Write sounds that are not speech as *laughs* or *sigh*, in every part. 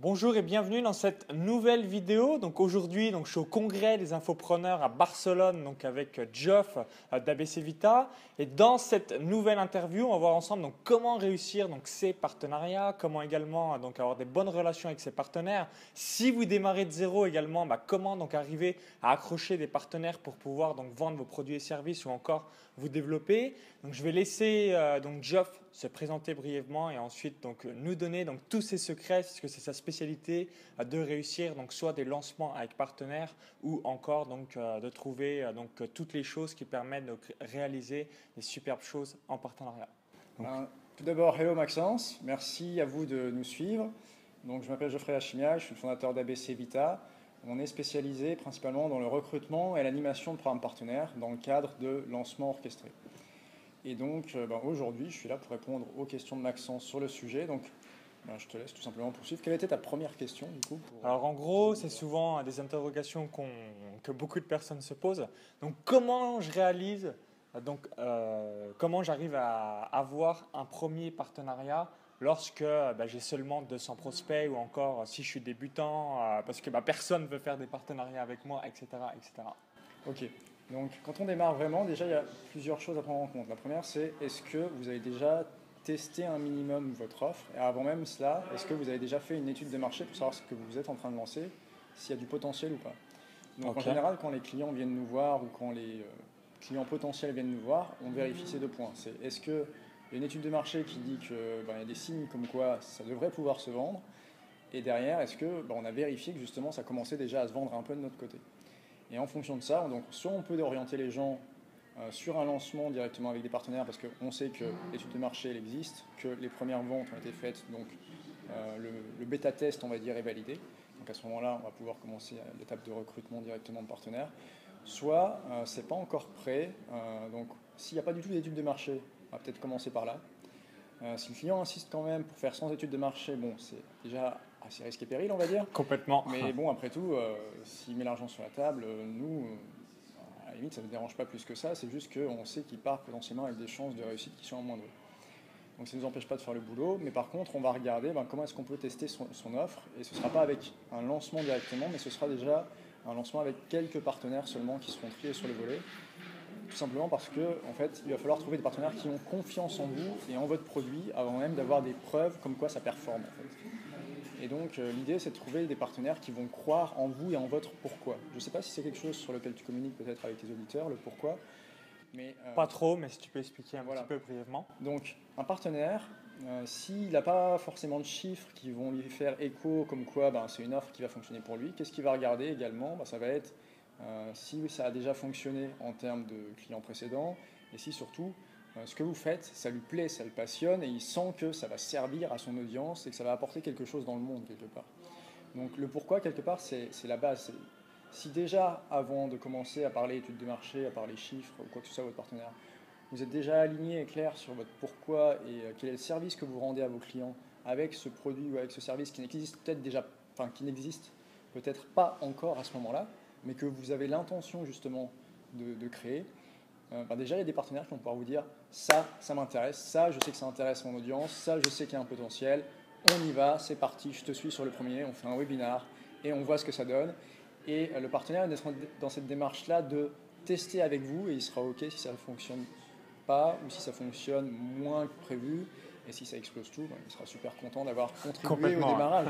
Bonjour et bienvenue dans cette nouvelle vidéo. Donc aujourd'hui, donc je suis au congrès des infopreneurs à Barcelone, donc avec Geoff euh, d'ABC Vita. Et dans cette nouvelle interview, on va voir ensemble donc comment réussir donc ces partenariats, comment également euh, donc avoir des bonnes relations avec ses partenaires. Si vous démarrez de zéro également, bah, comment donc arriver à accrocher des partenaires pour pouvoir donc vendre vos produits et services ou encore vous développer. Donc je vais laisser euh, donc Geoff se présenter brièvement et ensuite donc nous donner donc tous ses secrets puisque c'est sa spécialité euh, de réussir donc soit des lancements avec partenaires ou encore donc euh, de trouver euh, donc toutes les choses qui permettent de réaliser des superbes choses en partenariat. Tout d'abord, hello Maxence, merci à vous de nous suivre. Donc, je m'appelle Geoffrey Lachimia, je suis le fondateur d'ABC Vita. On est spécialisé principalement dans le recrutement et l'animation de programmes partenaires dans le cadre de lancements orchestrés. Et donc, euh, ben, aujourd'hui, je suis là pour répondre aux questions de Maxence sur le sujet. Donc, ben, je te laisse tout simplement poursuivre. Quelle était ta première question, du coup Alors, en gros, c'est souvent des interrogations que beaucoup de personnes se posent. Donc, comment je réalise, donc, euh, comment j'arrive à avoir un premier partenariat lorsque ben, j'ai seulement 200 prospects ou encore si je suis débutant, euh, parce que personne ne veut faire des partenariats avec moi, etc. etc. Ok. Donc, quand on démarre vraiment, déjà, il y a plusieurs choses à prendre en compte. La première, c'est est-ce que vous avez déjà testé un minimum votre offre? Et avant même cela, est-ce que vous avez déjà fait une étude de marché pour savoir ce que vous êtes en train de lancer, s'il y a du potentiel ou pas? Donc, en général, quand les clients viennent nous voir ou quand les euh, clients potentiels viennent nous voir, on vérifie ces deux points. C'est est-ce qu'il y a une étude de marché qui dit qu'il ben, y a des signes comme quoi ça devrait pouvoir se vendre? Et derrière, est-ce que ben, on a vérifié que justement ça commençait déjà à se vendre un peu de notre côté? Et en fonction de ça, donc, soit on peut orienter les gens euh, sur un lancement directement avec des partenaires parce qu'on sait que l'étude de marché existe, que les premières ventes ont été faites, donc euh, le, bêta test on va dire est validé. Donc à ce moment-là, on va pouvoir commencer l'étape de recrutement directement de partenaires. Soit euh, c'est pas encore prêt, donc s'il n'y a pas du tout d'étude de marché, on va peut-être commencer par là. si le client insiste quand même pour faire sans étude de marché, bon, c'est déjà assez risque et péril, on va dire. Complètement. Mais bon, après tout, euh, s'il met l'argent sur la table, euh, nous, euh, à la limite, ça ne nous dérange pas plus que ça. C'est juste qu'on sait qu'il part potentiellement avec des chances de réussite qui sont moindres. Donc ça ne nous empêche pas de faire le boulot, mais par contre, on va regarder ben, comment est-ce qu'on peut tester son, offre. Et ce ne sera pas avec un lancement directement, mais ce sera déjà un lancement avec quelques partenaires seulement qui seront triés sur le volet. Tout simplement parce que, en fait, il va falloir trouver des partenaires qui ont confiance en vous et en votre produit avant même d'avoir des preuves comme quoi ça performe. En fait. Et donc euh, l'idée c'est de trouver des partenaires qui vont croire en vous et en votre pourquoi. Je ne sais pas si c'est quelque chose sur lequel tu communiques peut-être avec tes auditeurs, le pourquoi. Mais, euh, pas trop, mais si tu peux expliquer un petit peu brièvement. Donc un partenaire, euh, s'il n'a pas forcément de chiffres qui vont lui faire écho comme quoi ben, c'est une offre qui va fonctionner pour lui, qu'est-ce qu'il va regarder également? Ben, Ça va être si ça a déjà fonctionné en termes de clients précédents et si surtout ce que vous faites, ça lui plaît, ça le passionne, et il sent que ça va servir à son audience et que ça va apporter quelque chose dans le monde quelque part. Donc le pourquoi, quelque part, c'est la base. Si déjà, avant de commencer à parler études de marché, à parler chiffres ou quoi que ce soit votre partenaire, vous êtes déjà aligné et clair sur votre pourquoi et euh, quel est le service que vous rendez à vos clients avec ce produit ou avec ce service qui n'existe peut-être déjà, enfin qui n'existe peut-être pas encore à ce moment-là, mais que vous avez l'intention justement de créer, euh, bah, déjà, il y a des partenaires qui vont pouvoir vous dire ça, ça m'intéresse, ça, je sais que ça intéresse mon audience, ça, je sais qu'il y a un potentiel, on y va, c'est parti, je te suis sur le premier, on fait un webinar et on voit ce que ça donne. Et euh, le partenaire est dans cette démarche-là de tester avec vous et il sera OK si ça ne fonctionne pas ou si ça fonctionne moins que prévu. Et si ça explose tout, bah, il sera super content d'avoir contribué au démarrage.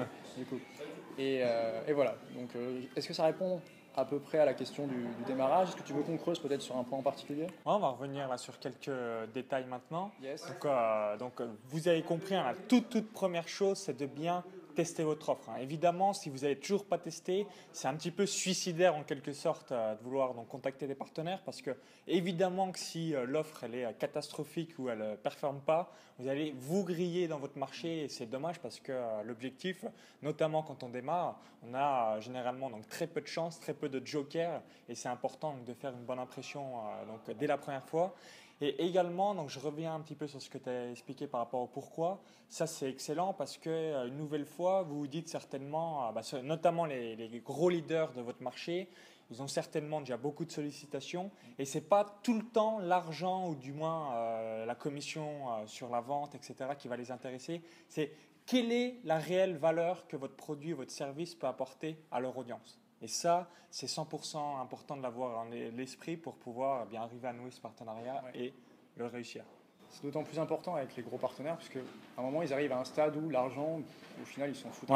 Et, euh, et, voilà. Donc, est-ce que ça répond à peu près à la question du, démarrage. Est-ce que tu veux qu'on creuse peut-être sur un point en particulier? On va revenir là sur quelques détails maintenant. Donc, euh, donc, vous avez compris, hein, la toute, toute première chose, c'est de bien tester votre offre. Hein. Évidemment, si vous n'avez toujours pas testé, c'est un petit peu suicidaire en quelque sorte euh, de vouloir donc contacter des partenaires parce que évidemment que si euh, l'offre elle est euh, catastrophique ou elle ne performe pas, vous allez vous griller dans votre marché et c'est dommage parce que l'objectif, notamment quand on démarre, on a généralement donc très peu de chance, très peu de jokers et c'est important de faire une bonne impression donc dès la première fois. Et également, donc je reviens un petit peu sur ce que tu as expliqué par rapport au pourquoi. Ça, c'est excellent parce que euh, une nouvelle fois, vous vous dites certainement, euh, bah, notamment les, gros leaders de votre marché, ils ont certainement déjà beaucoup de sollicitations et c'est pas tout le temps l'argent ou du moins euh, la commission sur la vente, etc., qui va les intéresser. C'est quelle est la réelle valeur que votre produit, votre service peut apporter à leur audience. Et ça, c'est 100% important de l'avoir en l'esprit pour pouvoir bien arriver à nouer ce partenariat et le réussir. C'est d'autant plus important avec les gros partenaires, puisque à un moment, ils arrivent à un stade où l'argent, au final, ils s'en foutent.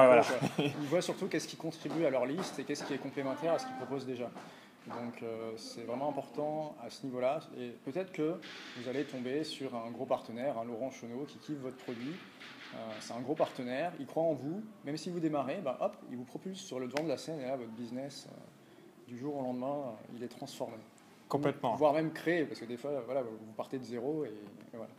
*laughs* Ils voient surtout qu'est-ce qui contribue à leur liste et qu'est-ce qui est complémentaire à ce qu'ils proposent déjà. Donc euh, c'est vraiment important à ce niveau-là. Et peut-être que vous allez tomber sur un gros partenaire, un Laurent Chenot, qui kiffe votre produit. Euh, c'est un gros partenaire, il croit en vous. Même si vous démarrez, bah, hop, il vous propulse sur le devant de la scène et là, votre business, euh, du jour au lendemain, il est transformé. Complètement. Voire même créé, parce que des fois, voilà, vous partez de zéro et, voilà.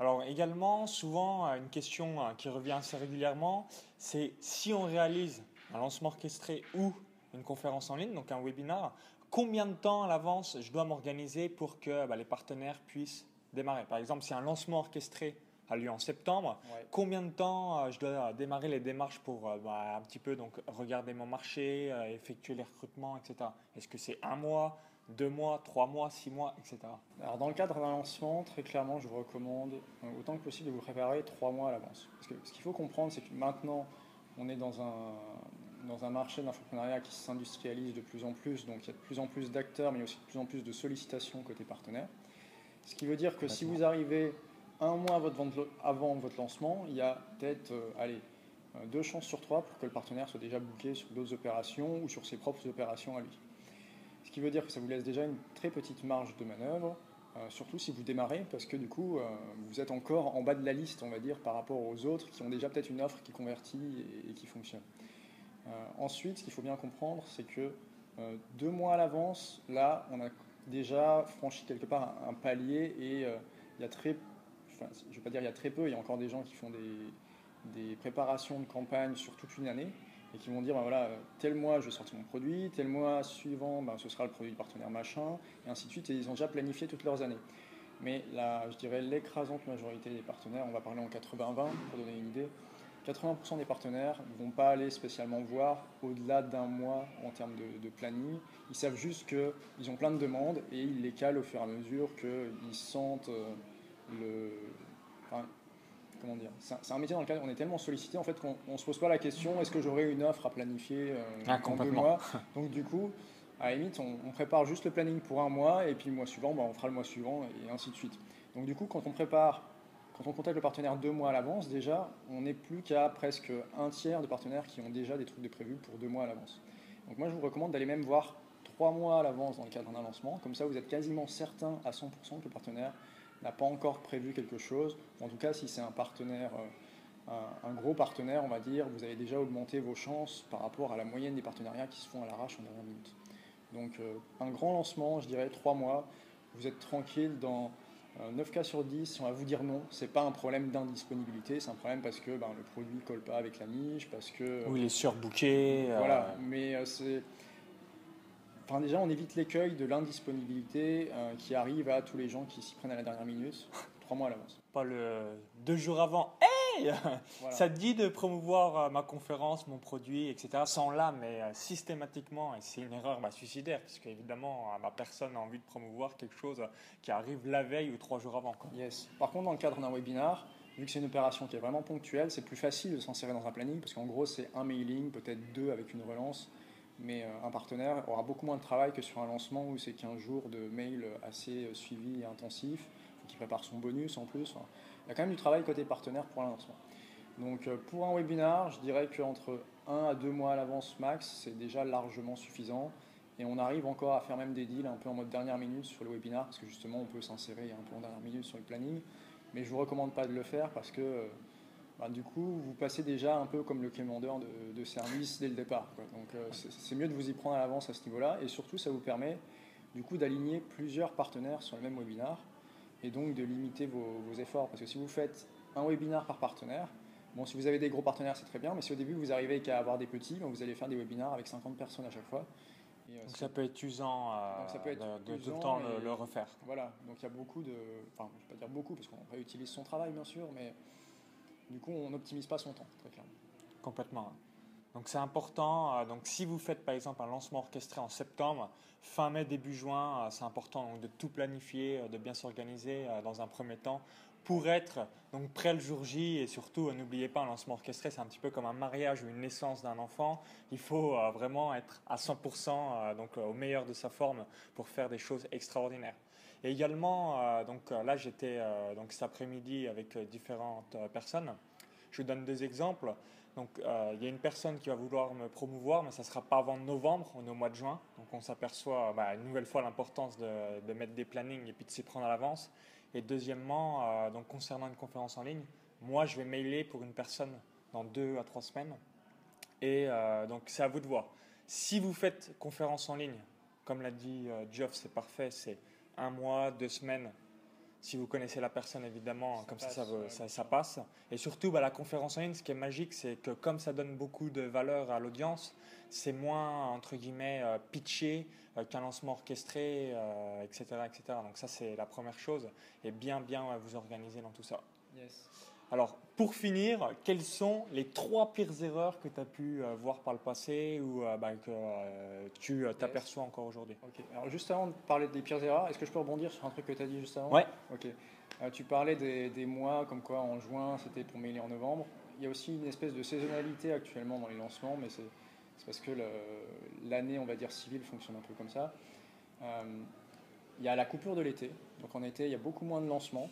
Alors également, souvent, une question qui revient assez régulièrement, c'est si on réalise un lancement orchestré ou une conférence en ligne, donc un webinar, combien de temps à l'avance je dois m'organiser pour que bah, les partenaires puissent démarrer? Par exemple, si un lancement orchestré a lieu en septembre, combien de temps euh, je dois démarrer les démarches pour euh, bah, un petit peu donc, regarder mon marché, euh, effectuer les recrutements, etc. Est-ce que c'est un mois, deux mois, trois mois, six mois, etc. Alors dans le cadre d'un lancement, très clairement, je vous recommande autant que possible de vous préparer trois mois à l'avance. Parce que ce qu'il faut comprendre, c'est que maintenant, on est dans un, dans un marché d'infoprenariat qui s'industrialise de plus en plus, donc il y a de plus en plus d'acteurs, mais aussi de plus en plus de sollicitations côté partenaire. Ce qui veut dire que si vous arrivez un mois avant votre lancement, il y a peut-être euh, euh, deux chances sur trois pour que le partenaire soit déjà booké sur d'autres opérations ou sur ses propres opérations à lui. Ce qui veut dire que ça vous laisse déjà une très petite marge de manœuvre, euh, surtout si vous démarrez, parce que du coup, vous êtes encore en bas de la liste, on va dire, par rapport aux autres qui ont déjà peut-être une offre qui convertit et qui fonctionne. Ensuite, ce qu'il faut bien comprendre, c'est que deux mois à l'avance, là, on a déjà franchi quelque part un, palier et il y a très, je ne vais pas dire il y a très peu, il y a encore des gens qui font des, des préparations de campagne sur toute une année et qui vont dire ben voilà, tel mois je vais sortir mon produit, tel mois suivant ben, ce sera le produit du partenaire machin, et ainsi de suite, et ils ont déjà planifié toutes leurs années. Mais là, je dirais l'écrasante majorité des partenaires, on va parler en 80-20 pour donner une idée, 80% des partenaires ne vont pas aller spécialement voir au-delà d'un mois en termes de, planning. Ils savent juste qu'ils ont plein de demandes et ils les calent au fur et à mesure qu'ils sentent euh, le. Enfin, comment dire C'est un métier dans lequel on est tellement sollicité en fait qu'on ne se pose pas la question est-ce que j'aurai une offre à planifier euh, ah, en deux mois *laughs* Donc du coup, à la limite, on, prépare juste le planning pour un mois et puis le mois suivant, bah, on fera le mois suivant et ainsi de suite. Donc du coup, quand on prépare quand on contacte le partenaire deux mois à l'avance, déjà, on n'est plus qu'à presque un tiers de partenaires qui ont déjà des trucs de prévus pour deux mois à l'avance. Donc moi, je vous recommande d'aller même voir trois mois à l'avance dans le cadre d'un lancement. Comme ça, vous êtes quasiment certain à 100% que le partenaire n'a pas encore prévu quelque chose. En tout cas, si c'est un partenaire, euh, un, gros partenaire, on va dire, vous avez déjà augmenté vos chances par rapport à la moyenne des partenariats qui se font à l'arrache en dernière minute. Donc euh, un grand lancement, je dirais trois mois, vous êtes tranquille dans 9 cas sur 10, si on va vous dire non, c'est pas un problème d'indisponibilité, c'est un problème parce que ben, le produit colle pas avec la niche, parce que. Ou il est surbooké. Euh, voilà, mais euh, c'est. Enfin, déjà, on évite l'écueil de l'indisponibilité euh, qui arrive à tous les gens qui s'y prennent à la dernière minute, *laughs* trois mois à l'avance. Pas le deux jours avant. *laughs* Ça te dit de promouvoir euh, ma conférence, mon produit, etc. Sans là, mais euh, systématiquement, et c'est une erreur bah, suicidaire, puisque évidemment, ma personne a envie de promouvoir quelque chose qui arrive la veille ou trois jours avant. Yes. Par contre, dans le cadre d'un webinar, vu que c'est une opération qui est vraiment ponctuelle, c'est plus facile de s'insérer dans un planning, parce qu'en gros, c'est un mailing, peut-être deux avec une relance, mais un partenaire aura beaucoup moins de travail que sur un lancement où c'est 15 jours de mail assez suivi et intensif, qui prépare son bonus en plus il y a quand même du travail côté partenaire pour un lancement. Donc euh, pour un webinar, je dirais qu'entre 1 à 2 mois à l'avance max, c'est déjà largement suffisant. Et on arrive encore à faire même des deals un peu en mode dernière minute sur le webinar, parce que justement on peut s'insérer un peu en dernière minute sur le planning. Mais je ne vous recommande pas de le faire parce que bah, du coup vous passez déjà un peu comme le commandeur de, de service dès le départ. Donc euh, c'est mieux de vous y prendre à l'avance à ce niveau-là. Et surtout ça vous permet du coup d'aligner plusieurs partenaires sur le même webinar et donc de limiter vos, efforts. Parce que si vous faites un webinar par partenaire, bon, si vous avez des gros partenaires, c'est très bien, mais si au début vous arrivez qu'à avoir des petits, vous allez faire des webinars avec 50 personnes à chaque fois. Euh, donc ça peut être usant, euh, ça peut être de, tout le temps le, refaire. Voilà, donc il y a beaucoup de. Enfin, je ne vais pas dire beaucoup, parce qu'on réutilise son travail, bien sûr, mais du coup, on n'optimise pas son temps. Complètement. Donc c'est important. Euh, donc si vous faites par exemple un lancement orchestré en septembre, fin mai, début juin, euh, c'est important de tout planifier, euh, de bien s'organiser dans un premier temps pour être donc prêt le jour J et surtout n'oubliez pas un lancement orchestré c'est un petit peu comme un mariage ou une naissance d'un enfant il faut vraiment être à 100% donc au meilleur de sa forme pour faire des choses extraordinaires et également donc là j'étais donc cet après-midi avec différentes personnes je vous donne deux exemples donc, euh, il y a une personne qui va vouloir me promouvoir, mais ça ne sera pas avant novembre, on est au mois de juin. Donc, on s'aperçoit bah, une nouvelle fois l'importance de, mettre des plannings et puis de s'y prendre à l'avance. Et deuxièmement, euh, donc, concernant une conférence en ligne, moi, je vais mailer pour une personne dans deux à trois semaines. Et euh, donc, c'est à vous de voir. Si vous faites conférence en ligne, comme l'a dit Geoff, c'est parfait, c'est un mois, deux semaines, si vous connaissez la personne, évidemment, comme ça, ça, ça, passe. Et surtout, bah, la conférence en ligne, ce qui est magique, c'est que comme ça donne beaucoup de valeur à l'audience, c'est moins, entre guillemets, euh, pitché euh, qu'un lancement orchestré, etc., euh, etc. Donc ça, c'est la première chose. Et bien, bien vous organiser dans tout ça. Yes. Alors, pour finir, quelles sont les trois pires erreurs que tu as pu euh, voir par le passé ou euh, bah, que euh, tu t'aperçois encore aujourd'hui? Ok. Alors, juste avant de parler des pires erreurs, est-ce que je peux rebondir sur un truc que tu as dit juste avant? Ouais. Ok. tu parlais des, mois, comme quoi en juin, c'était pour mailer en novembre. Il y a aussi une espèce de saisonnalité actuellement dans les lancements, mais c'est parce que l'année, on va dire, civile fonctionne un peu comme ça. il y a la coupure de l'été. Donc en été, il y a beaucoup moins de lancements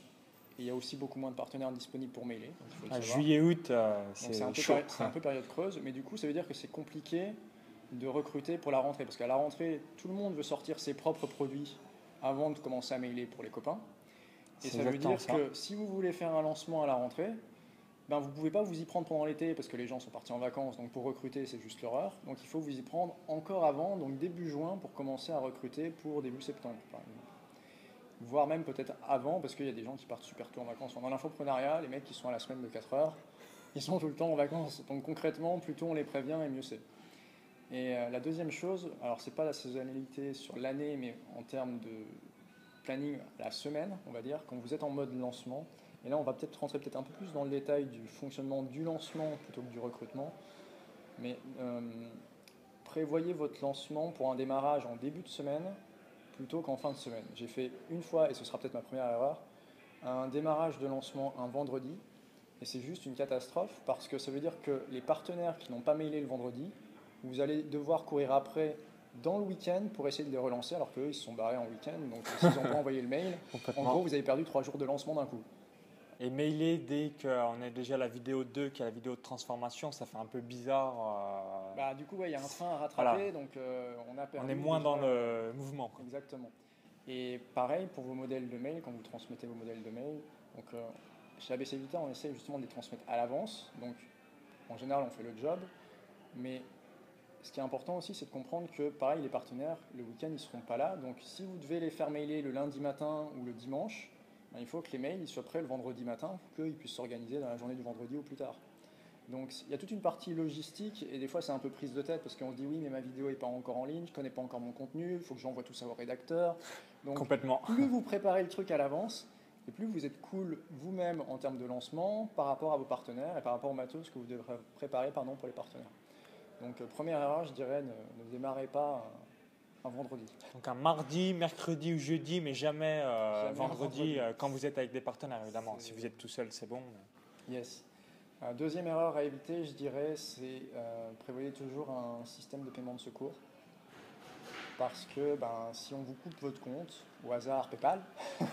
il y a aussi beaucoup moins de partenaires disponibles pour mailer. Ah, Juillet-août, euh, c'est un, un, *laughs* peu période creuse, mais du coup, ça veut dire que c'est compliqué de recruter pour la rentrée. Parce qu'à la rentrée, tout le monde veut sortir ses propres produits avant de commencer à mailer pour les copains. Et ça veut dire que si vous voulez faire un lancement à la rentrée, ben vous ne pouvez pas vous y prendre pendant l'été parce que les gens sont partis en vacances, donc pour recruter, c'est juste l'horreur. Donc il faut vous y prendre encore avant, donc début juin, pour commencer à recruter pour début septembre, par exemple voire même peut-être avant, parce qu'il y a des gens qui partent super tôt en vacances. Dans l'infoprenariat, les mecs qui sont à la semaine de 4 heures, ils sont tout le temps en vacances. Donc concrètement, plus tôt on les prévient et mieux c'est. Et euh, la deuxième chose, alors c'est pas la saisonnalité sur l'année, mais en termes de planning la semaine, on va dire, quand vous êtes en mode lancement, et là on va peut-être rentrer peut-être un peu plus dans le détail du fonctionnement du lancement plutôt que du recrutement, mais euh, prévoyez votre lancement pour un démarrage en début de semaine plutôt qu'en fin de semaine. J'ai fait une fois, et ce sera peut-être ma première erreur, un démarrage de lancement un vendredi, et c'est juste une catastrophe parce que ça veut dire que les partenaires qui n'ont pas mailé le vendredi, vous allez devoir courir après dans le week-end pour essayer de les relancer alors qu'eux ils se sont barrés en week-end, donc s'ils n'ont pas *laughs* envoyé le mail, en gros vous avez perdu trois jours de lancement d'un coup. Et mailer dès qu'on est déjà la vidéo 2 qui est la vidéo de transformation, ça fait un peu bizarre. Euh. Bah, du coup, il y a un train à rattraper, donc euh, on a perdu. On est moins dans le mouvement. Exactement. Et pareil pour vos modèles de mail, quand vous transmettez vos modèles de mail. Donc, euh, chez ABC Vita, on essaie justement de les transmettre à l'avance. Donc, en général, on fait le job. Mais ce qui est important aussi, c'est de comprendre que, pareil, les partenaires, le week-end, ils ne seront pas là. Donc, si vous devez les faire mailer le lundi matin ou le dimanche, ben, il faut que les mails soient prêts le vendredi matin pour qu'ils puissent s'organiser dans la journée du vendredi ou plus tard. Donc il y a toute une partie logistique et des fois c'est un peu prise de tête parce qu'on se dit oui mais ma vidéo n'est pas encore en ligne, je connais pas encore mon contenu, il faut que j'envoie tout ça au rédacteur. Donc Complètement. *laughs* plus vous préparez le truc à l'avance et plus vous êtes cool vous-même en termes de lancement par rapport à vos partenaires et par rapport au matos que vous devrez préparer pardon, pour les partenaires. Donc euh, première erreur je dirais ne, ne démarrez pas un vendredi. Donc un mardi, mercredi ou jeudi, mais jamais, euh, vendredi, euh, quand vous êtes avec des partenaires, évidemment. Si vous êtes tout seul, c'est bon. Yes. Euh, deuxième erreur à éviter, je dirais, c'est prévoyez toujours un système de paiement de secours. Parce que ben, si on vous coupe votre compte, au hasard PayPal, *laughs*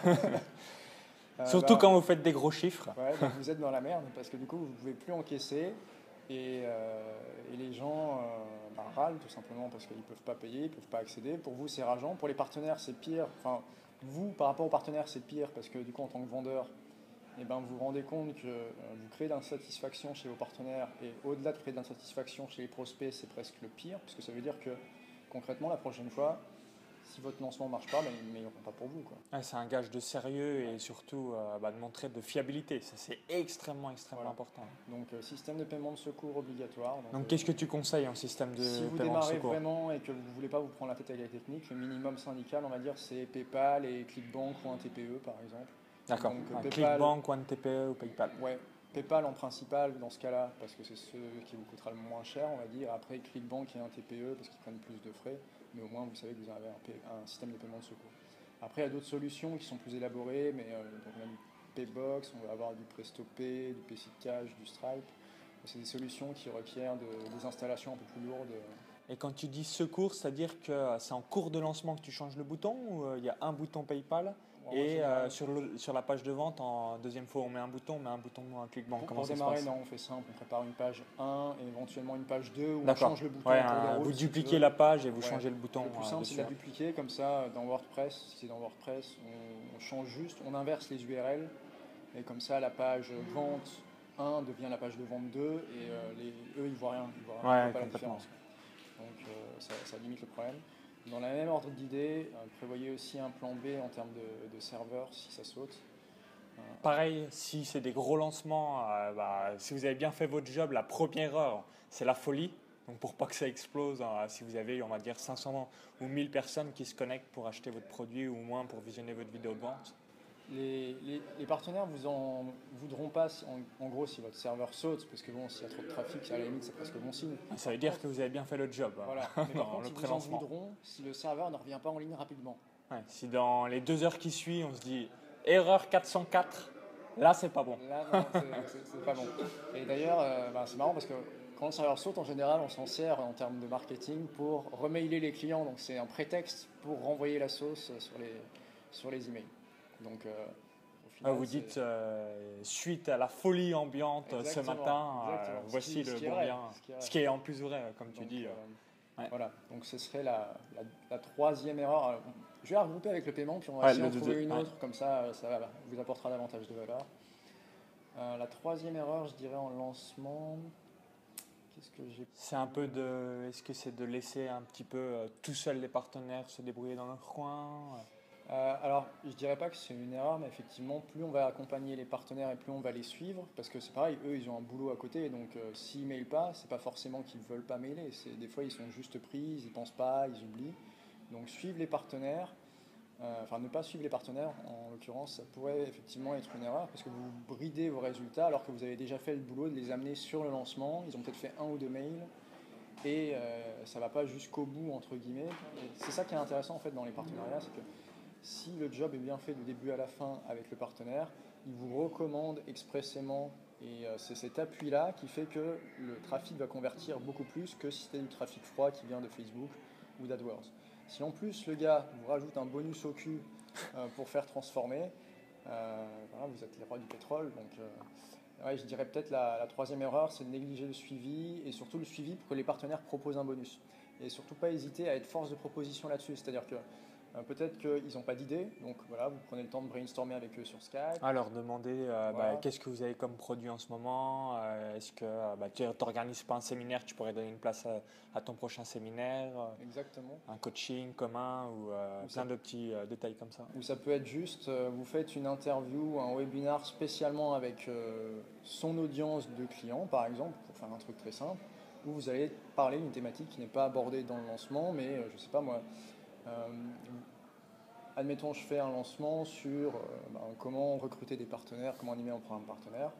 Surtout ben, quand vous faites des gros chiffres. Ouais, ben, vous êtes dans la merde parce que du coup vous ne pouvez plus encaisser et, et les gens râle tout simplement parce qu'ils ne peuvent pas payer, ils ne peuvent pas accéder. Pour vous, c'est rageant. Pour les partenaires, c'est pire. Enfin, vous, par rapport aux partenaires, c'est pire parce que du coup, en tant que vendeur, eh ben, vous vous rendez compte que euh, vous créez de l'insatisfaction chez vos partenaires et au-delà de créer de l'insatisfaction chez les prospects, c'est presque le pire, puisque ça veut dire que concrètement, la prochaine fois, si votre lancement ne marche pas, ben, ils ne meilleront pas pour vous. c'est un gage de sérieux et surtout euh, bah, de montrer de fiabilité. Ça, c'est extrêmement, extrêmement important. Donc, euh, système de paiement de secours obligatoire. Donc, euh, qu'est-ce que tu conseilles en système de si vous démarrez vraiment et que vous ne voulez pas vous prendre la tête avec les techniques, le minimum syndical, on va dire, c'est PayPal et Clickbank ou un TPE, par exemple. D'accord. Clickbank ou un TPE ou PayPal. Ouais. PayPal en principal dans ce cas-là, parce que c'est ce qui vous coûtera le moins cher, on va dire. Après, Clickbank et un TPE, parce qu'ils prennent plus de frais mais au moins vous savez que vous avez un, système de paiement de secours. Après, il y a d'autres solutions qui sont plus élaborées, mais euh, Paybox, on va avoir du PrestoPay, du PayCityCash, du Stripe. C'est des solutions qui requièrent des installations un peu plus lourdes. Et quand tu dis secours, c'est-à-dire que c'est en cours de lancement que tu changes le bouton ou euh, il y a un bouton PayPal? Et euh, sur, sur, la page de vente, en deuxième fois, on met un bouton, on met un bouton, un clic-banque. Pour, pour démarrer, non, on fait simple. On prépare une page 1 et éventuellement une page 2 où on change le bouton. vous dupliquez la page et vous changez le bouton. Le plus simple, c'est de la dupliquer. Comme ça, dans WordPress, si c'est dans WordPress, on, change juste, on inverse les URL. Et comme ça, la page vente 1 devient la page de vente 2 et euh, les, eux, ils ne voient rien. Ils voient, pas la différence. Donc, euh, ça, ça limite le problème. Dans la même ordre d'idée, euh, prévoyez aussi un plan B en termes de, serveur si ça saute. Euh, Pareil, si c'est des gros lancements, euh, bah, si vous avez bien fait votre job, la première heure, c'est la folie. Donc pour pas que ça explose, hein, si vous avez, on va dire, 500 ou 1000 personnes qui se connectent pour acheter votre produit ou au moins pour visionner votre vidéo de vente, les, les, partenaires vous en voudront pas, en, gros, si votre serveur saute, parce que bon, s'il y a trop de trafic, à la limite, c'est presque bon signe. Ça veut dire que vous avez bien fait le job. Hein, voilà. *laughs* Mais par contre, ils vous en voudront si le serveur ne revient pas en ligne rapidement. si dans les deux heures qui suivent, on se dit erreur 404, là, c'est pas bon. Là, non, c'est pas bon. Et d'ailleurs, euh, bah, c'est marrant parce que quand le serveur saute, en général, on s'en sert en termes de marketing pour remailer les clients. Donc, c'est un prétexte pour renvoyer la sauce sur les, sur les emails. Donc, euh, ah, vous dites, euh, suite à la folie ambiante ce matin, euh, voici le bon bien. Ce qui est en plus vrai, comme tu dis. Voilà, donc ce serait la, la, troisième erreur. je vais la regrouper avec le paiement, puis on va essayer d'en trouver une autre, comme ça, ça vous apportera davantage de valeur. la troisième erreur, je dirais en lancement. Qu'est-ce que j'ai C'est un peu de. Est-ce que c'est de laisser un petit peu tout seul les partenaires se débrouiller dans leur coin euh, alors, je dirais pas que c'est une erreur, mais effectivement, plus on va accompagner les partenaires et plus on va les suivre, parce que c'est pareil, eux, ils ont un boulot à côté, donc euh, s'ils mailent pas, c'est pas forcément qu'ils veulent pas mailer, des fois ils sont juste pris, ils pensent pas, ils oublient. Donc suivre les partenaires, euh, enfin ne pas suivre les partenaires, en l'occurrence, ça pourrait effectivement être une erreur, parce que vous bridez vos résultats alors que vous avez déjà fait le boulot de les amener sur le lancement, ils ont peut-être fait un ou deux mails, et ça va pas jusqu'au bout entre guillemets. C'est ça qui est intéressant en fait dans les partenariats, c'est que si le job est bien fait du début à la fin avec le partenaire, il vous recommande expressément, et euh, c'est cet appui-là qui fait que le trafic va convertir beaucoup plus que si c'était du trafic froid qui vient de Facebook ou d'AdWords. Si en plus le gars vous rajoute un bonus au cul euh, pour faire transformer, euh, vous êtes les rois du pétrole. Donc, je dirais peut-être la, la, troisième erreur, c'est de négliger le suivi et surtout le suivi pour que les partenaires proposent un bonus. Et surtout pas hésiter à être force de proposition là-dessus. C'est-à-dire que peut-être qu'ils n'ont pas d'idée, donc voilà, vous prenez le temps de brainstormer avec eux sur Skype. Demander euh, bah, qu'est-ce que vous avez comme produit en ce moment, euh, est-ce que bah, tu n'organises pas un séminaire, tu pourrais donner une place à, ton prochain séminaire, Exactement. un coaching commun ou, plein de petits détails comme ça. Ou ça peut être juste, vous faites une interview, un webinar spécialement avec son audience de clients par exemple, pour faire un truc très simple, où vous allez parler d'une thématique qui n'est pas abordée dans le lancement, mais je ne sais pas moi euh, admettons, je fais un lancement sur euh, ben, comment recruter des partenaires, comment animer un programme partenaire.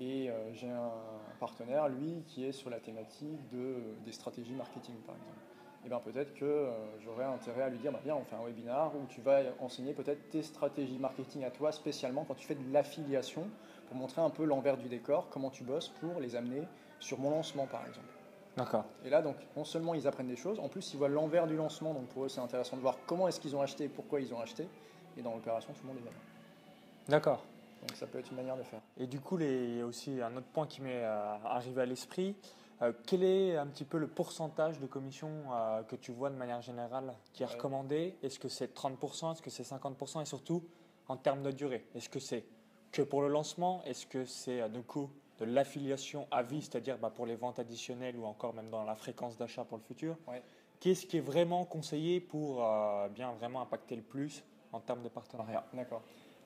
Et euh, j'ai un partenaire, lui, qui est sur la thématique de, des stratégies marketing, par exemple. Et bien peut-être que j'aurais intérêt à lui dire, bah, bien, on fait un webinar où tu vas enseigner peut-être tes stratégies marketing à toi spécialement quand tu fais de l'affiliation, pour montrer un peu l'envers du décor, comment tu bosses pour les amener sur mon lancement, par exemple. D'accord. Et là, donc, non seulement ils apprennent des choses, en plus ils voient l'envers du lancement, donc pour eux c'est intéressant de voir comment est-ce qu'ils ont acheté, pourquoi ils ont acheté, et dans l'opération tout le monde est gagnant. D'accord. Donc ça peut être une manière de faire. Et du coup, il y a aussi un autre point qui m'est euh, arrivé à l'esprit. Euh, quel est un petit peu le pourcentage de commission euh, que tu vois de manière générale qui est recommandé? Est-ce que c'est 30% Est-ce que c'est 50% Et surtout, en termes de durée, est-ce que c'est que pour le lancement? Est-ce que c'est de coup de l'affiliation à vie, c'est-à-dire bah, pour les ventes additionnelles ou encore même dans la fréquence d'achat pour le futur. Qu'est-ce qui est vraiment conseillé pour euh, bien vraiment impacter le plus en termes de partenariat? D'accord.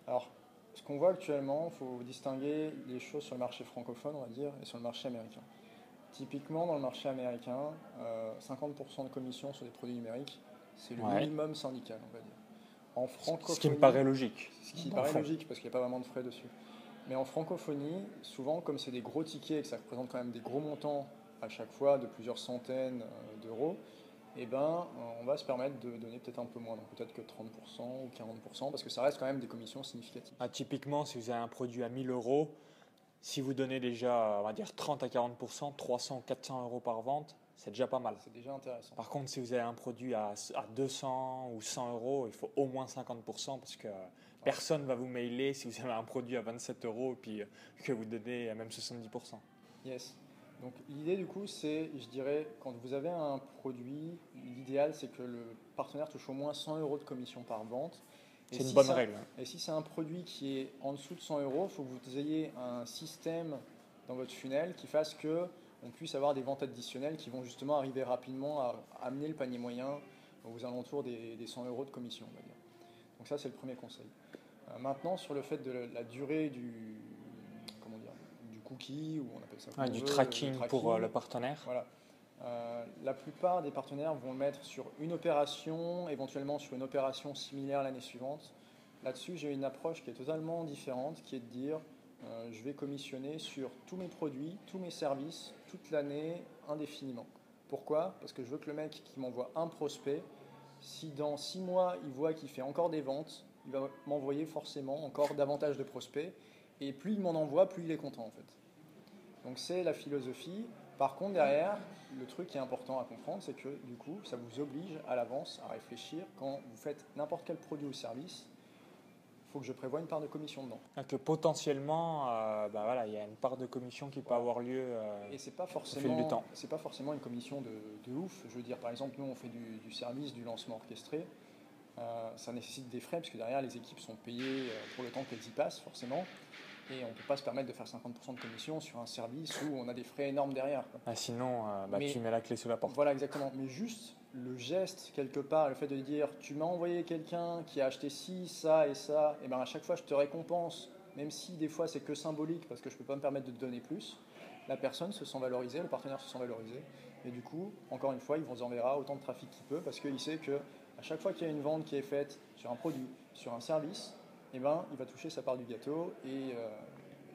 Alors, ce qu'on voit actuellement, il faut distinguer les choses sur le marché francophone, on va dire, et sur le marché américain. Typiquement, dans le marché américain, 50% euh, de commission sur des produits numériques, c'est le minimum syndical, on va dire. En francophonie, ce qui me paraît logique. Ce qui paraît logique, parce qu'il n'y a pas vraiment de frais dessus. Mais en francophonie, souvent, comme c'est des gros tickets et que ça représente quand même des gros montants à chaque fois, de plusieurs centaines euh, d'euros, eh ben, on va se permettre de donner peut-être un peu moins, donc peut-être que 30% ou 40%, parce que ça reste quand même des commissions significatives. Ah, typiquement, si vous avez un produit à 1000 euros, si vous donnez déjà, on va dire 30 à 40%, 300 ou 400 euros par vente, c'est déjà pas mal. C'est déjà intéressant. Par contre, si vous avez un produit à, 200 ou 100 euros, il faut au moins 50% parce que personne ne va vous mailer si vous avez un produit à 27 euros et puis que vous donnez même 70%. Yes. Donc l'idée du coup, c'est, je dirais, quand vous avez un produit, l'idéal c'est que le partenaire touche au moins 100 euros de commission par vente. C'est une bonne règle. Et si c'est un produit qui est en dessous de 100 euros, il faut que vous ayez un système dans votre funnel qui fasse que on puisse avoir des ventes additionnelles qui vont justement arriver rapidement à amener le panier moyen aux alentours des, 100 euros de commission. Donc ça, c'est le premier conseil. Euh, maintenant, sur le fait de la durée du, cookie, ou on appelle ça du tracking, pour euh, le partenaire. Voilà. Euh, la plupart des partenaires vont le mettre sur une opération, éventuellement sur une opération similaire l'année suivante. Là-dessus, j'ai une approche qui est totalement différente, qui est de dire euh, je vais commissionner sur tous mes produits, tous mes services, toute l'année, indéfiniment. Pourquoi? Parce que je veux que le mec qui m'envoie un prospect, si dans six mois il voit qu'il fait encore des ventes, il va m'envoyer forcément encore davantage de prospects. Et plus il m'en envoie, plus il est content en fait. Donc c'est la philosophie. Par contre, derrière, le truc qui est important à comprendre, c'est que du coup, ça vous oblige à l'avance à réfléchir quand vous faites n'importe quel produit ou service. Il faut que je prévoie une part de commission dedans. Que potentiellement, euh, bah voilà, il y a une part de commission qui peut avoir lieu euh, Et c'est pas forcément, au fil du temps. C'est pas forcément une commission de, ouf. Je veux dire, par exemple, nous, on fait du, service, du lancement orchestré. Euh, ça nécessite des frais, parce que derrière, les équipes sont payées pour le temps qu'elles y passent, forcément. Et on ne peut pas se permettre de faire 50% de commission sur un service où on a des frais énormes derrière. Ah, sinon, euh, bah, tu mets la clé sous la porte. Voilà, exactement. Mais juste le geste, quelque part, le fait de dire tu m'as envoyé quelqu'un qui a acheté ci, ça et ça, et ben à chaque fois je te récompense, même si des fois c'est que symbolique parce que je ne peux pas me permettre de te donner plus, la personne se sent valorisée, le partenaire se sent valorisé. Et du coup, encore une fois, il vous enverra autant de trafic qu'il peut parce qu'il sait que à chaque fois qu'il y a une vente qui est faite sur un produit, sur un service, eh ben, il va toucher sa part du gâteau et, euh,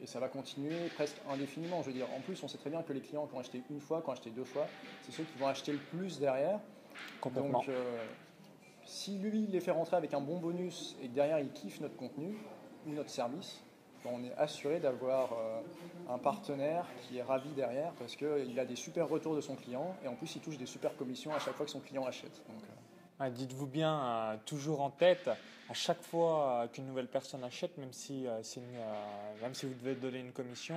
et, ça va continuer presque indéfiniment. Je veux dire, en plus, on sait très bien que les clients qui ont acheté une fois, qui ont acheté deux fois, c'est ceux qui vont acheter le plus derrière. Complètement. Donc, euh, si lui, il les fait rentrer avec un bon bonus et que derrière, il kiffe notre contenu ou notre service, ben, on est assuré d'avoir euh, un partenaire qui est ravi derrière parce qu'il a des super retours de son client et en plus, il touche des super commissions à chaque fois que son client achète. Donc, Dites-vous bien, euh, toujours en tête, à chaque fois euh, qu'une nouvelle personne achète, même si, euh, même si vous devez donner une commission,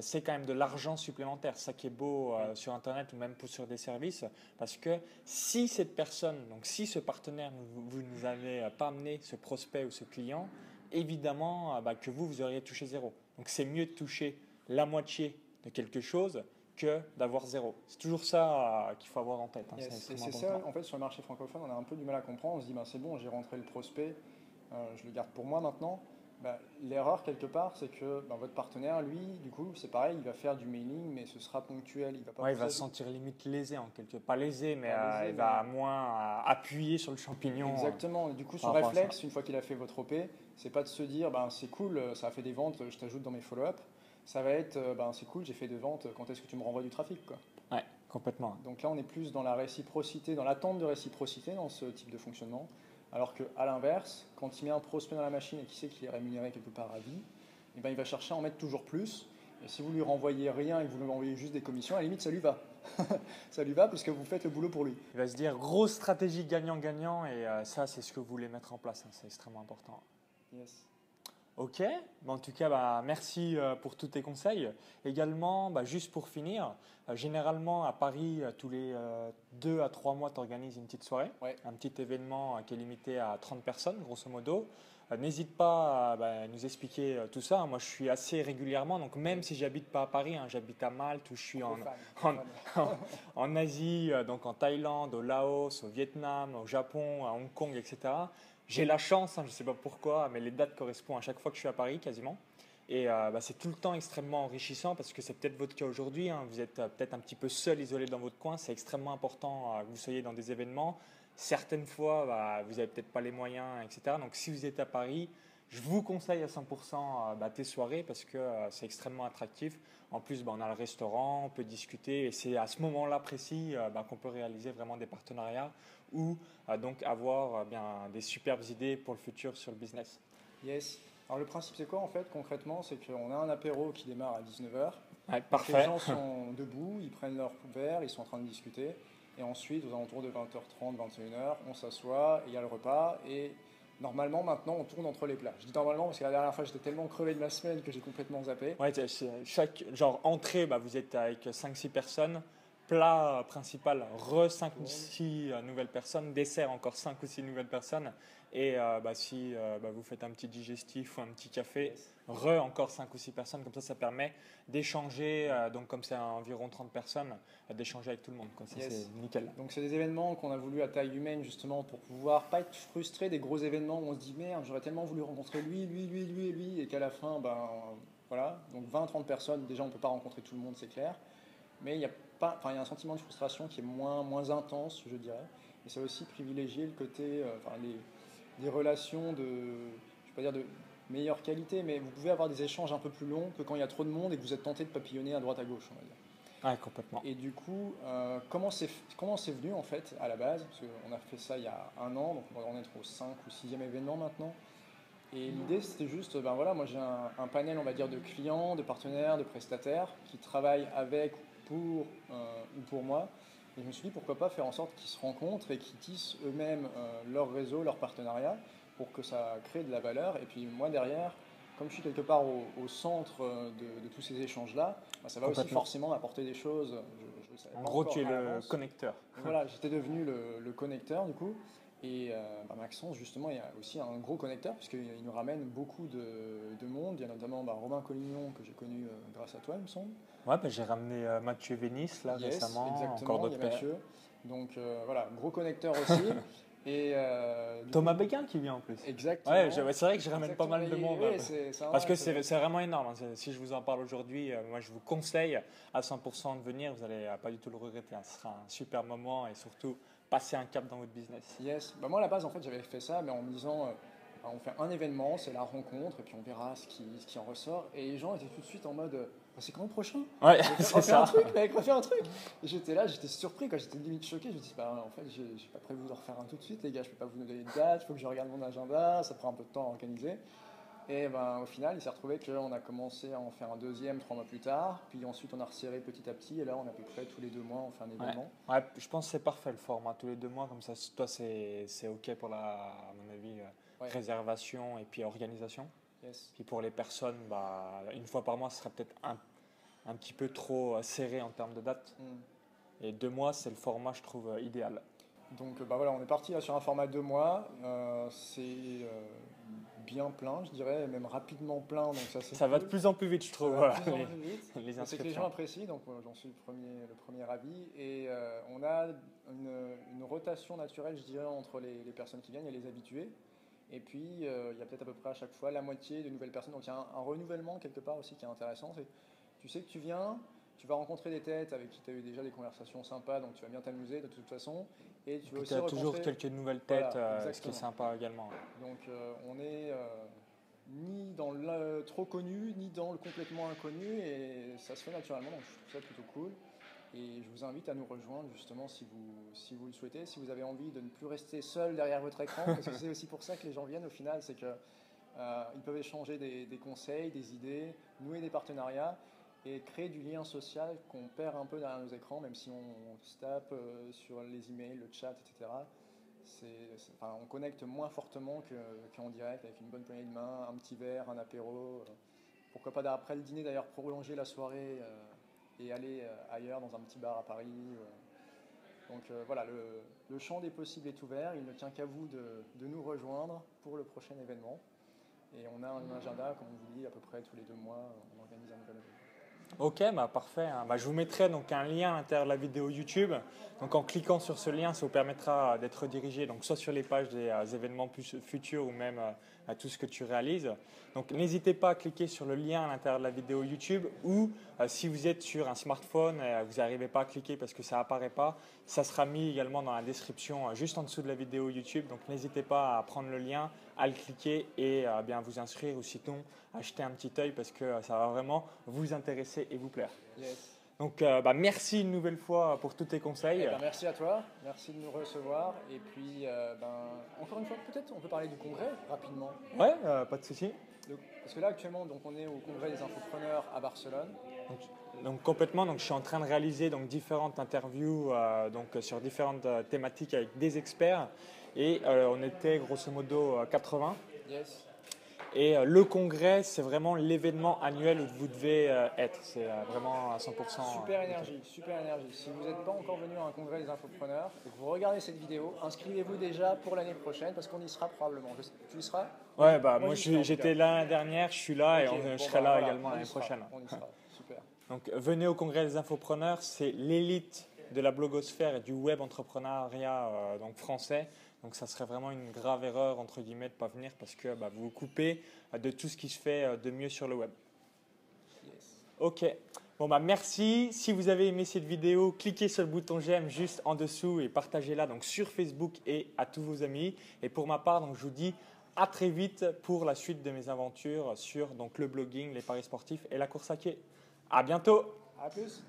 c'est quand même de l'argent supplémentaire. Ça qui est beau sur Internet ou même sur des services, parce que si cette personne, donc si ce partenaire, vous ne nous avez pas amené ce prospect ou ce client, évidemment bah, que vous, vous auriez touché zéro. Donc c'est mieux de toucher la moitié de quelque chose que d'avoir zéro. C'est toujours ça euh, qu'il faut avoir en tête. Hein, c'est ça, en fait, sur le marché francophone, on a un peu du mal à comprendre. On se dit, ben, c'est bon, j'ai rentré le prospect, euh, je le garde pour moi maintenant. Ben, l'erreur, quelque part, c'est que ben, votre partenaire, lui, du coup, c'est pareil, il va faire du mailing, mais ce sera ponctuel. Il va, pas il va se sentir limite lésé, en quelque pas lésé, mais, euh, il va moins appuyer sur le champignon. Exactement. du coup, son réflexe, une fois qu'il a fait votre OP, c'est pas de se dire, ben, c'est cool, ça a fait des ventes, je t'ajoute dans mes follow-up ça va être euh, ben, c'est cool, j'ai fait des ventes, quand est-ce que tu me renvoies du trafic quoi? Ouais, complètement. Donc là, on est plus dans la réciprocité, dans l'attente de réciprocité dans ce type de fonctionnement. Alors qu'à l'inverse, quand il met un prospect dans la machine et qu'il sait qu'il est rémunéré quelque part à vie, eh ben, il va chercher à en mettre toujours plus. Et si vous lui renvoyez rien et que vous lui envoyez juste des commissions, à la limite, ça lui va. *laughs* ça lui va parce que vous faites le boulot pour lui. Il va se dire grosse stratégie gagnant-gagnant et euh, ça, c'est ce que vous voulez mettre en place. Hein. c'est extrêmement important. Yes. Ok, en tout cas, bah, merci euh, pour tous tes conseils. Également, bah, juste pour finir, euh, généralement à Paris, euh, tous les deux à trois mois, tu organises une petite soirée, un petit événement qui est limité à 30 personnes, grosso modo. N'hésite pas à bah, nous expliquer tout ça. Moi, je suis assez régulièrement, donc même si j'habite pas à Paris, hein, j'habite à Malte ou je suis en, *laughs* en, Asie, donc en Thaïlande, au Laos, au Vietnam, au Japon, à Hong Kong, etc. J'ai la chance, hein, je ne sais pas pourquoi, mais les dates correspondent à chaque fois que je suis à Paris quasiment. Et euh, bah, c'est tout le temps extrêmement enrichissant parce que c'est peut-être votre cas aujourd'hui. Hein. vous êtes euh, peut-être un petit peu seul, isolé dans votre coin. C'est extrêmement important euh, que vous soyez dans des événements. Certaines fois, bah, vous n'avez peut-être pas les moyens, etc. Donc si vous êtes à Paris, je vous conseille à 100% bah, tes soirées parce que c'est extrêmement attractif. En plus, bah, on a le restaurant, on peut discuter et c'est à ce moment-là précis qu'on peut réaliser vraiment des partenariats ou donc avoir bien des superbes idées pour le futur sur le business. Yes. Alors le principe c'est quoi en fait concrètement? C'est qu'on a un apéro qui démarre à 19h. Ouais, parfait. Les gens *laughs* sont debout, ils prennent leur verre, ils sont en train de discuter. Et ensuite, aux alentours de 20h30, 21h, on s'assoit, il y a le repas. Et normalement, maintenant, on tourne entre les plats. Je dis normalement parce que la dernière fois, j'étais tellement crevé de ma semaine que j'ai complètement zappé. Ouais, chaque genre entrée, bah, vous êtes avec 5-6 personnes plat principal, re 5 ou 6 euh, nouvelles personnes, dessert encore 5 ou 6 nouvelles personnes, et euh, bah, si euh, bah, vous faites un petit digestif ou un petit café, re encore 5 ou 6 personnes, comme ça ça permet d'échanger, donc comme c'est environ 30 personnes, d'échanger avec tout le monde, comme ça c'est nickel. Donc c'est des événements qu'on a voulu à taille humaine justement pour pouvoir pas être frustré des gros événements où on se dit merde j'aurais tellement voulu rencontrer lui, lui, lui, lui et lui, et qu'à la fin, ben voilà, donc 20-30 personnes, déjà on ne peut pas rencontrer tout le monde c'est clair, mais il y a enfin, il y a un sentiment de frustration qui est moins, moins intense, je dirais. Et c'est aussi privilégier le côté, euh, enfin, les, des relations de, je vais pas dire de meilleure qualité, mais vous pouvez avoir des échanges un peu plus longs que quand il y a trop de monde et que vous êtes tenté de papillonner à droite à gauche, on va dire. Ouais, complètement. Et du coup, euh, comment c'est comment c'est venu en fait à la base? Parce qu'on a fait ça il y a un an, donc on va en être au 5 ou 6e événement maintenant. Et l'idée, c'était juste, ben voilà, moi j'ai un, un, panel, on va dire, de clients, de partenaires, de prestataires qui travaillent avec pour euh, ou pour moi. Et je me suis dit pourquoi pas faire en sorte qu'ils se rencontrent et qu'ils tissent eux-mêmes euh, leur réseau, leur partenariat, pour que ça crée de la valeur. Et puis moi derrière, comme je suis quelque part au, centre euh, de, tous ces échanges-là, bah, ça va aussi forcément apporter des choses. en gros, tu es le connecteur. voilà, j'étais devenu le, le, connecteur du coup. Et euh, bah, Maxence, justement, il y a aussi un gros connecteur, puisqu'il nous ramène beaucoup de, monde. Il y a notamment bah, Romain Collignon, que j'ai connu euh, grâce à toi, il me semble. Ouais, bah, j'ai ramené euh, Mathieu Vénis, là, récemment, exactement, encore d'autres Mathieu. Donc voilà, gros connecteur aussi. *laughs* Et Thomas Béguin qui vient en plus. Exactement. Ouais, c'est vrai que je ramène pas mal de monde. parce que c'est vraiment énorme. Hein. Si je vous en parle aujourd'hui, moi je vous conseille à 100% de venir. Vous n'allez pas du tout le regretter. Hein. Ce sera un super moment et surtout passer un cap dans votre business Yes. Bah moi, à la base, en fait, j'avais fait ça, mais en me disant, euh, bah, on fait un événement, c'est la rencontre, et puis on verra ce qui, ce qui en ressort. Et les gens étaient tout de suite en mode, bah, c'est quand le prochain? Ouais, *laughs* c'est ça. Un truc, mec, un truc. J'étais là, j'étais surpris, quand j'étais limite choqué. Je me dis, bah, en fait, j'ai pas prévu de refaire un tout de suite, les gars, je peux pas vous donner une date, il faut que je regarde mon agenda, ça prend un peu de temps à organiser. Et ben, au final, il s'est retrouvé qu'on a commencé à en faire un deuxième trois mois plus tard, puis ensuite on a resserré petit à petit, et là on a à peu près tous les deux mois on fait un événement. Ouais, je pense que c'est parfait le format, tous les deux mois, comme ça, toi c'est ok pour la, à mon avis, euh, réservation et puis organisation. Yes. Puis pour les personnes, bah, une fois par mois, ce serait peut-être un, un, petit peu trop euh, serré en termes de date. Mm. Et deux mois, c'est le format, je trouve, euh, idéal. Donc bah voilà, on est parti sur un format deux mois. c'est bien plein, je dirais, même rapidement plein. Donc ça, ça va de plus en plus vite, je trouve. les, C'est que les gens apprécient, donc j'en suis le premier, le premier avis. Et euh, on a une, rotation naturelle, je dirais, entre les, personnes qui viennent et les habitués. Et puis, euh, il y a peut-être à peu près à chaque fois la moitié de nouvelles personnes. Donc il y a un, renouvellement quelque part aussi qui est intéressant. tu sais que tu viens, tu vas rencontrer des têtes avec qui tu as eu déjà des conversations sympas, donc tu vas bien t'amuser de toute façon. Et tu as toujours quelques nouvelles têtes, euh, ce qui est sympa également. Donc euh, on est euh, ni dans le trop connu, ni dans le complètement inconnu, et ça se fait naturellement, donc je trouve ça plutôt cool. Et je vous invite à nous rejoindre justement si vous, si vous le souhaitez, si vous avez envie de ne plus rester seul derrière votre écran, parce que c'est aussi pour ça que les gens viennent au final, c'est qu'ils ils peuvent échanger des, des, conseils, des idées, nouer des partenariats et créer du lien social qu'on perd un peu derrière nos écrans, même si on, se tape euh, sur les emails, le chat, etc. on connecte moins fortement qu'en direct avec une bonne poignée de main, un petit verre, un apéro. Euh. pourquoi pas après le dîner d'ailleurs prolonger la soirée euh, et aller ailleurs dans un petit bar à Paris. Donc voilà, le, champ des possibles est ouvert. Il ne tient qu'à vous de, de, nous rejoindre pour le prochain événement. Et on a un agenda, comme on vous dit, à peu près tous les deux mois, on organise un nouvel événement. Ok, bah parfait. Hein. Bah, je vous mettrai donc un lien à l'intérieur de la vidéo YouTube. Donc en cliquant sur ce lien, ça vous permettra d'être redirigé donc soit sur les pages des euh, événements futurs ou même euh, à tout ce que tu réalises. Donc n'hésitez pas à cliquer sur le lien à l'intérieur de la vidéo YouTube ou euh, si vous êtes sur un smartphone et vous n'arrivez pas à cliquer parce que ça apparaît pas, ça sera mis également dans la description juste en dessous de la vidéo YouTube. Donc n'hésitez pas à prendre le lien, à le cliquer et à bien vous inscrire ou sinon acheter un petit œil parce que ça va vraiment vous intéresser et vous plaire. Donc, euh, bah, merci une nouvelle fois pour tous tes conseils. Eh ben, merci à toi, merci de nous recevoir. Et puis, euh, ben, encore une fois, peut-être on peut parler du congrès rapidement. Ouais, euh, pas de souci. Parce que là, actuellement, donc, on est au congrès des infopreneurs à Barcelone. Donc, complètement, donc, je suis en train de réaliser donc, différentes interviews donc, sur différentes thématiques avec des experts. Et on était grosso modo 80. Yes. Et euh, le congrès, c'est vraiment l'événement annuel où vous devez euh, être. C'est euh, vraiment à 100%. Super énergie, super énergie. Si vous n'êtes pas encore venu à un congrès des infopreneurs et que vous regardez cette vidéo, inscrivez-vous déjà pour l'année prochaine parce qu'on y sera probablement. Tu y seras? Ouais, bah moi, j'étais là l'année dernière, je suis là et je serai bah, là également l'année prochaine. On y sera, super. Donc venez au congrès des infopreneurs, c'est l'élite de la blogosphère et du web entrepreneuriat donc français. Donc ça serait vraiment une grave erreur, entre guillemets, de ne pas venir parce que bah, vous vous coupez euh, de tout ce qui se fait euh, de mieux sur le web. Ok. Bon bah merci. Si vous avez aimé cette vidéo, cliquez sur le bouton j'aime juste en dessous et partagez-la donc sur Facebook et à tous vos amis. Et pour ma part, donc je vous dis à très vite pour la suite de mes aventures sur donc le blogging, les paris sportifs et la course à pied. À bientôt. À plus.